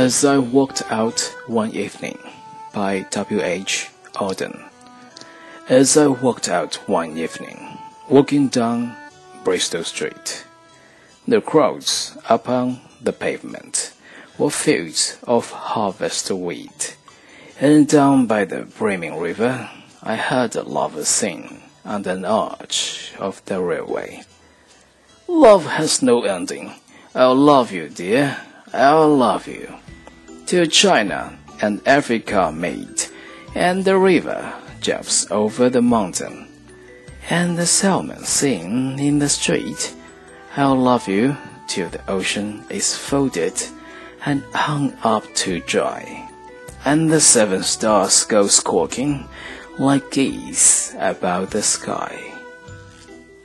As I Walked Out One Evening by W. H. Auden. As I walked out one evening, walking down Bristol Street, the crowds upon the pavement were fields of harvest wheat, and down by the brimming river I heard a lover sing under an arch of the railway. Love has no ending. I'll love you, dear. I'll love you. Till China and Africa meet, and the river jumps over the mountain, and the salmon sing in the street. I'll love you till the ocean is folded and hung up to dry, and the seven stars go squawking like geese about the sky.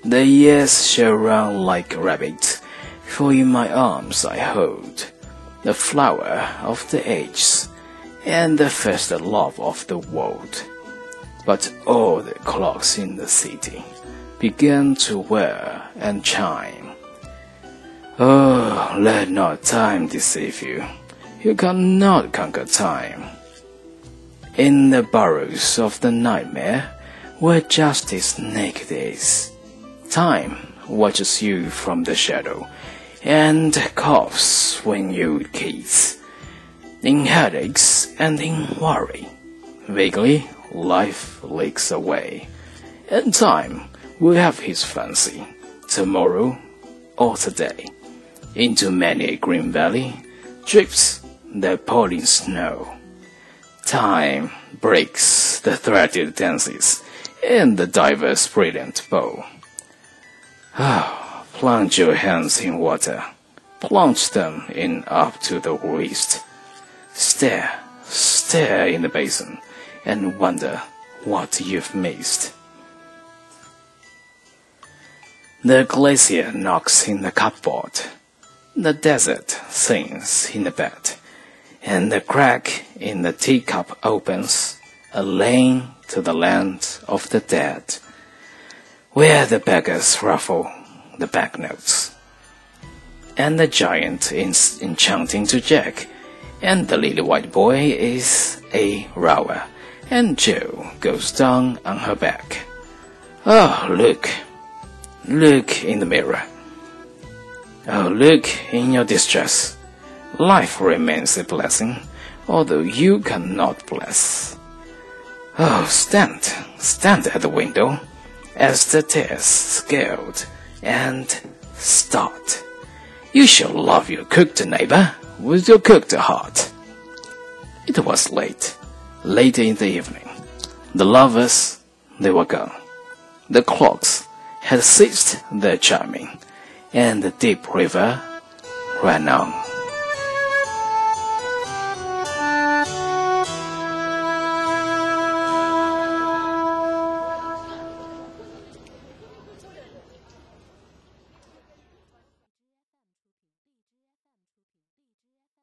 The years shall run like rabbits, for in my arms I hold the flower of the ages and the first love of the world. But all the clocks in the city began to whir and chime. Oh, let not time deceive you. You cannot conquer time. In the burrows of the nightmare, where justice naked is, time watches you from the shadow and coughs when you kiss. In headaches and in worry, vaguely life leaks away, and time will have his fancy, tomorrow or today. Into many a green valley drifts the pouring snow. Time breaks the threaded dances in the diverse brilliant bow. Ah. Plunge your hands in water. Plunge them in up to the waist. Stare, stare in the basin, and wonder what you've missed. The glacier knocks in the cupboard. The desert sings in the bed, and the crack in the teacup opens a lane to the land of the dead, where the beggars ruffle the banknotes. And the giant is enchanting to Jack, and the little white boy is a rower, and Joe goes down on her back. Oh, look, look in the mirror. Oh, look in your distress. Life remains a blessing, although you cannot bless. Oh, stand, stand at the window, as the tears scaled and start. You shall love your cooked neighbor with your cooked heart. It was late, late in the evening. The lovers, they were gone. The clocks had ceased their chiming, and the deep river ran on.